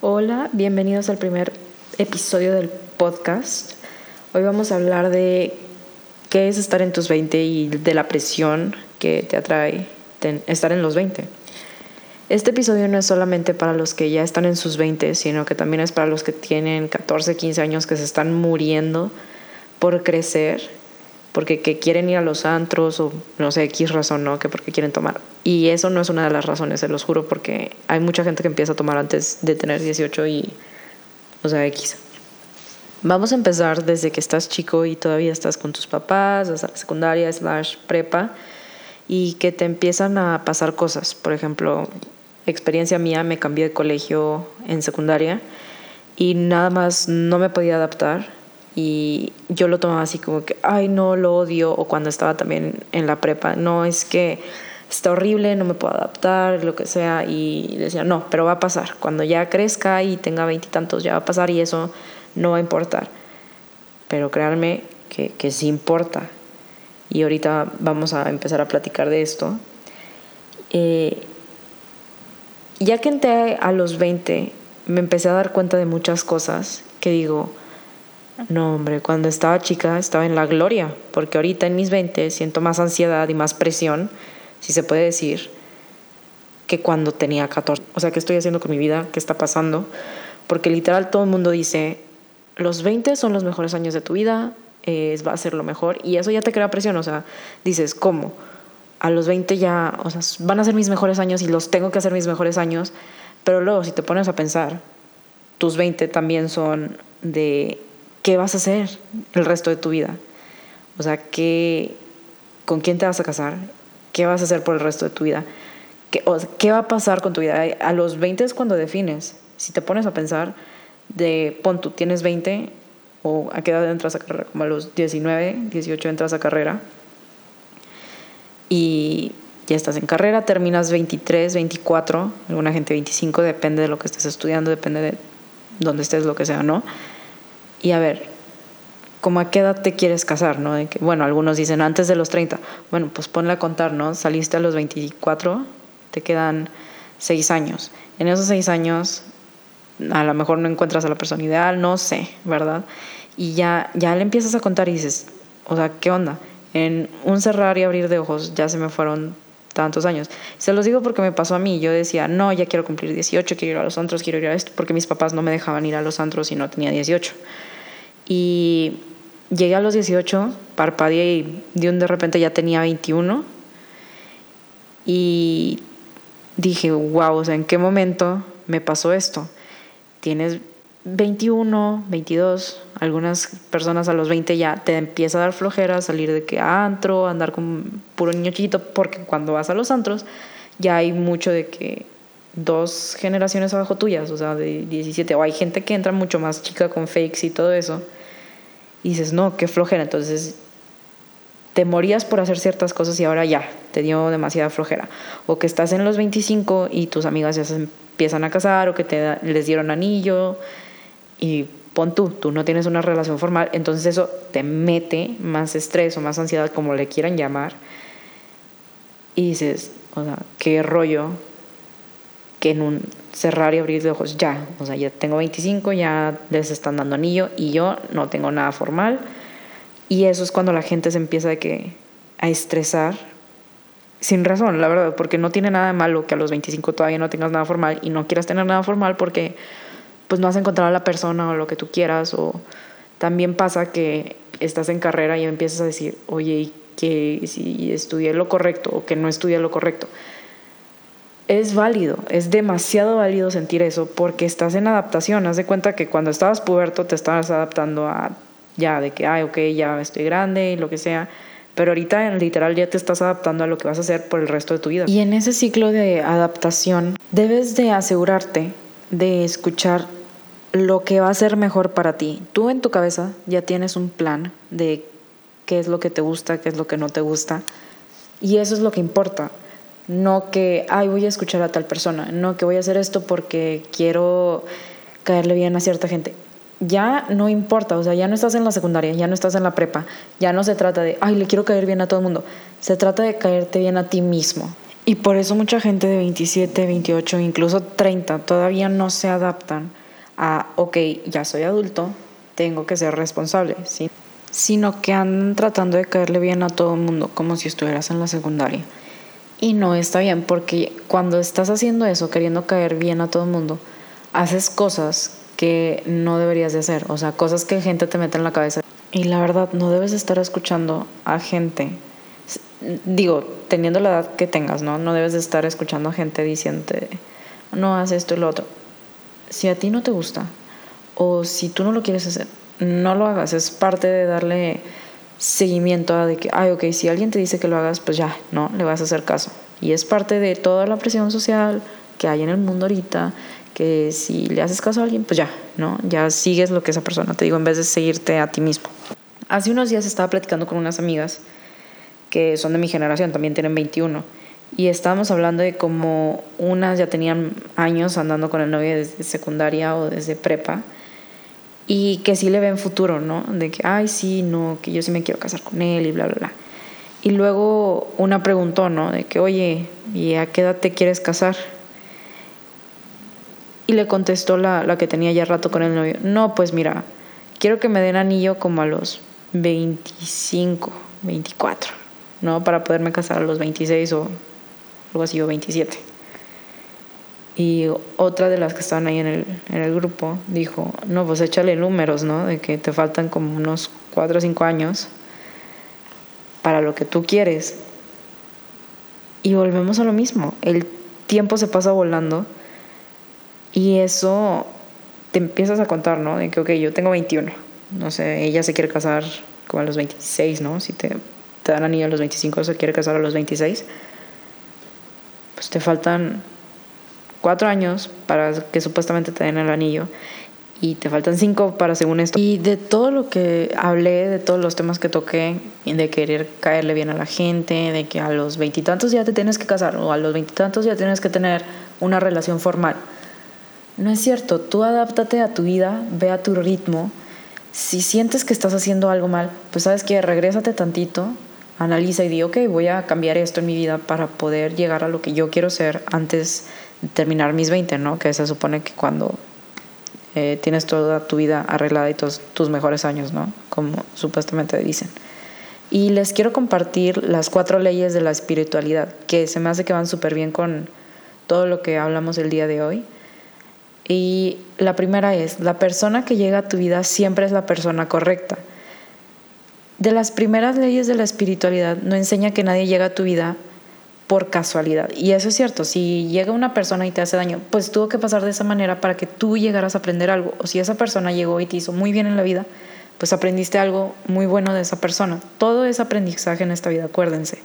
Hola, bienvenidos al primer episodio del podcast. Hoy vamos a hablar de qué es estar en tus 20 y de la presión que te atrae estar en los 20. Este episodio no es solamente para los que ya están en sus 20, sino que también es para los que tienen 14, 15 años que se están muriendo por crecer, porque que quieren ir a los antros o no sé, X razón, ¿no? Que porque quieren tomar. Y eso no es una de las razones, se los juro, porque hay mucha gente que empieza a tomar antes de tener 18 y, o sea, X. Vamos a empezar desde que estás chico y todavía estás con tus papás, hasta la secundaria, slash prepa, y que te empiezan a pasar cosas. Por ejemplo, experiencia mía, me cambié de colegio en secundaria y nada más no me podía adaptar y yo lo tomaba así como que, ay, no, lo odio, o cuando estaba también en la prepa, no, es que está horrible, no me puedo adaptar, lo que sea, y decía, no, pero va a pasar, cuando ya crezca y tenga veintitantos ya va a pasar y eso no va a importar. Pero créanme que, que sí importa. Y ahorita vamos a empezar a platicar de esto. Eh, ya que entré a los 20, me empecé a dar cuenta de muchas cosas que digo, no hombre, cuando estaba chica estaba en la gloria, porque ahorita en mis 20 siento más ansiedad y más presión, si se puede decir, que cuando tenía 14. O sea, ¿qué estoy haciendo con mi vida? ¿Qué está pasando? Porque literal todo el mundo dice, los 20 son los mejores años de tu vida, va a ser lo mejor, y eso ya te crea presión, o sea, dices, ¿cómo? A los 20 ya, o sea, van a ser mis mejores años y los tengo que hacer mis mejores años, pero luego si te pones a pensar, tus 20 también son de qué vas a hacer el resto de tu vida. O sea, ¿qué, ¿con quién te vas a casar? ¿Qué vas a hacer por el resto de tu vida? ¿Qué, ¿Qué va a pasar con tu vida? A los 20 es cuando defines. Si te pones a pensar de, pon tú, tienes 20 o a qué edad entras a carrera, como a los 19, 18 entras a carrera y ya estás en carrera, terminas 23, 24, alguna gente 25, depende de lo que estés estudiando, depende de dónde estés, lo que sea, ¿no? Y a ver, ¿cómo a qué edad te quieres casar, no? Bueno, algunos dicen antes de los 30. Bueno, pues ponle a contar, ¿no? Saliste a los 24, te quedan 6 años. En esos 6 años, a lo mejor no encuentras a la persona ideal, no sé, ¿verdad? Y ya, ya le empiezas a contar y dices, o sea, ¿qué onda? En un cerrar y abrir de ojos ya se me fueron tantos años. Se los digo porque me pasó a mí. Yo decía, no, ya quiero cumplir 18, quiero ir a los antros, quiero ir a esto, porque mis papás no me dejaban ir a los antros y no tenía 18. Y llegué a los 18, parpadeé y de un de repente ya tenía 21. Y dije, wow, o sea, ¿en qué momento me pasó esto? Tienes 21, 22, algunas personas a los 20 ya te empieza a dar flojera salir de que antro, andar con puro niño chiquito, porque cuando vas a los antros ya hay mucho de que dos generaciones abajo tuyas, o sea, de 17, o hay gente que entra mucho más chica con fakes y todo eso, y dices, no, qué flojera, entonces te morías por hacer ciertas cosas y ahora ya, te dio demasiada flojera, o que estás en los 25 y tus amigas ya se empiezan a casar, o que te, les dieron anillo, y pon tú, tú no tienes una relación formal, entonces eso te mete más estrés o más ansiedad, como le quieran llamar, y dices, o sea, qué rollo que en un cerrar y abrir de ojos ya, o sea, ya tengo 25, ya les están dando anillo y yo no tengo nada formal, y eso es cuando la gente se empieza de que, a estresar sin razón, la verdad, porque no tiene nada de malo que a los 25 todavía no tengas nada formal y no quieras tener nada formal porque pues no has encontrado a la persona o lo que tú quieras o también pasa que estás en carrera y empiezas a decir, oye, que si estudié lo correcto o que no estudié lo correcto. Es válido, es demasiado válido sentir eso porque estás en adaptación. Haz de cuenta que cuando estabas puberto te estabas adaptando a ya, de que, ay, ok, ya estoy grande y lo que sea. Pero ahorita literal ya te estás adaptando a lo que vas a hacer por el resto de tu vida. Y en ese ciclo de adaptación debes de asegurarte de escuchar lo que va a ser mejor para ti. Tú en tu cabeza ya tienes un plan de qué es lo que te gusta, qué es lo que no te gusta. Y eso es lo que importa. No que, ay, voy a escuchar a tal persona. No que voy a hacer esto porque quiero caerle bien a cierta gente. ya no importa, o sea, ya no estás en la secundaria, ya no estás en la prepa, ya no se trata de, ay, le quiero caer bien a todo el mundo, se trata de caerte bien a ti mismo. Y por eso mucha gente de 27, 28, incluso 30 todavía no se adaptan a, ok, ya soy adulto, tengo que ser responsable, ¿sí? sino que andan tratando de caerle bien a todo el mundo, como si estuvieras en la secundaria. Y no está bien, porque cuando estás haciendo eso, queriendo caer bien a todo el mundo, haces cosas que no deberías de hacer, o sea, cosas que gente te mete en la cabeza. Y la verdad, no debes estar escuchando a gente, digo, teniendo la edad que tengas, ¿no? No debes de estar escuchando a gente diciente, no, haz esto y lo otro. Si a ti no te gusta, o si tú no lo quieres hacer, no lo hagas, es parte de darle seguimiento a de que, ay, ok, si alguien te dice que lo hagas, pues ya, no, le vas a hacer caso. Y es parte de toda la presión social que hay en el mundo ahorita, que si le haces caso a alguien, pues ya, ¿no? Ya sigues lo que esa persona te digo en vez de seguirte a ti mismo. Hace unos días estaba platicando con unas amigas que son de mi generación, también tienen 21, y estábamos hablando de cómo unas ya tenían años andando con el novio desde secundaria o desde prepa, y que sí le ven futuro, ¿no? De que, ay, sí, no, que yo sí me quiero casar con él y bla, bla, bla. Y luego una preguntó, ¿no? De que, oye, ¿y a qué edad te quieres casar? Y le contestó la, la que tenía ya rato con el novio, no, pues mira, quiero que me den anillo como a los 25, 24, ¿no? Para poderme casar a los 26 o algo así, o 27. Y otra de las que estaban ahí en el, en el grupo dijo, no, pues échale números, ¿no? De que te faltan como unos 4 o 5 años para lo que tú quieres. Y volvemos a lo mismo, el tiempo se pasa volando y eso te empiezas a contar, ¿no? De que, ok, yo tengo 21, no sé, ella se quiere casar como a los 26, ¿no? Si te, te dan anillo a los 25, se quiere casar a los 26, pues te faltan cuatro años para que supuestamente te den el anillo y te faltan cinco para según esto. Y de todo lo que hablé, de todos los temas que toqué, de querer caerle bien a la gente, de que a los veintitantos ya te tienes que casar o a los veintitantos ya tienes que tener una relación formal. No es cierto, tú adáptate a tu vida, ve a tu ritmo. Si sientes que estás haciendo algo mal, pues sabes que regrésate tantito, analiza y di, ok, voy a cambiar esto en mi vida para poder llegar a lo que yo quiero ser antes terminar mis 20, ¿no? Que se supone que cuando eh, tienes toda tu vida arreglada y todos tus mejores años, ¿no? Como supuestamente dicen. Y les quiero compartir las cuatro leyes de la espiritualidad, que se me hace que van súper bien con todo lo que hablamos el día de hoy. Y la primera es, la persona que llega a tu vida siempre es la persona correcta. De las primeras leyes de la espiritualidad no enseña que nadie llega a tu vida por casualidad. Y eso es cierto, si llega una persona y te hace daño, pues tuvo que pasar de esa manera para que tú llegaras a aprender algo. O si esa persona llegó y te hizo muy bien en la vida, pues aprendiste algo muy bueno de esa persona. Todo es aprendizaje en esta vida, acuérdense.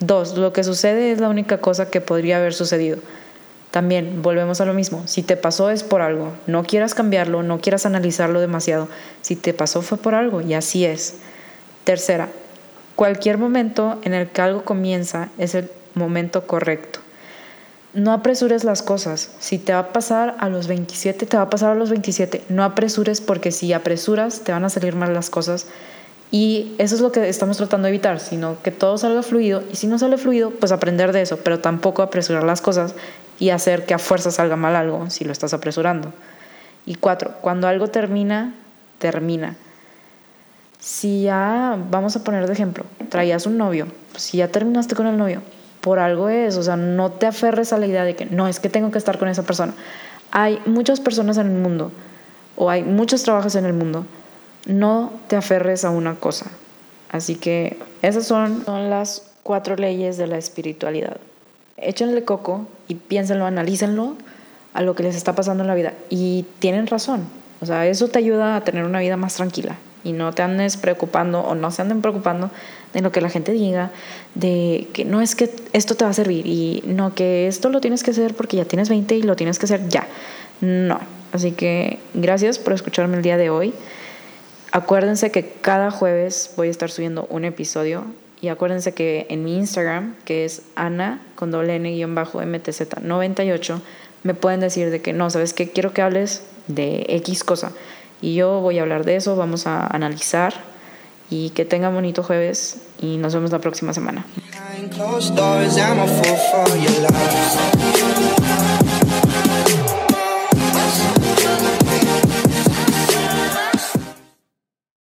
Dos, lo que sucede es la única cosa que podría haber sucedido. También volvemos a lo mismo. Si te pasó es por algo. No quieras cambiarlo, no quieras analizarlo demasiado. Si te pasó fue por algo y así es. Tercera, Cualquier momento en el que algo comienza es el momento correcto. No apresures las cosas. Si te va a pasar a los 27, te va a pasar a los 27. No apresures porque si apresuras te van a salir mal las cosas. Y eso es lo que estamos tratando de evitar, sino que todo salga fluido. Y si no sale fluido, pues aprender de eso, pero tampoco apresurar las cosas y hacer que a fuerza salga mal algo si lo estás apresurando. Y cuatro, cuando algo termina, termina si ya, vamos a poner de ejemplo, traías un novio, pues si ya terminaste con el novio, por algo es, o sea, no te aferres a la idea de que no, es que tengo que estar con esa persona. Hay muchas personas en el mundo, o hay muchos trabajos en el mundo, no te aferres a una cosa. Así que esas son, son las cuatro leyes de la espiritualidad. Échenle coco y piénsenlo, analícenlo a lo que les está pasando en la vida. Y tienen razón. O sea, eso te ayuda a tener una vida más tranquila y no te andes preocupando o no se anden preocupando de lo que la gente diga, de que no es que esto te va a servir y no que esto lo tienes que hacer porque ya tienes 20 y lo tienes que hacer ya. No. Así que gracias por escucharme el día de hoy. Acuérdense que cada jueves voy a estar subiendo un episodio y acuérdense que en mi Instagram, que es ana con doble n guion bajo mtz 98, me pueden decir de que no, ¿sabes qué? Quiero que hables de X cosa. Y yo voy a hablar de eso, vamos a analizar y que tengan bonito jueves y nos vemos la próxima semana.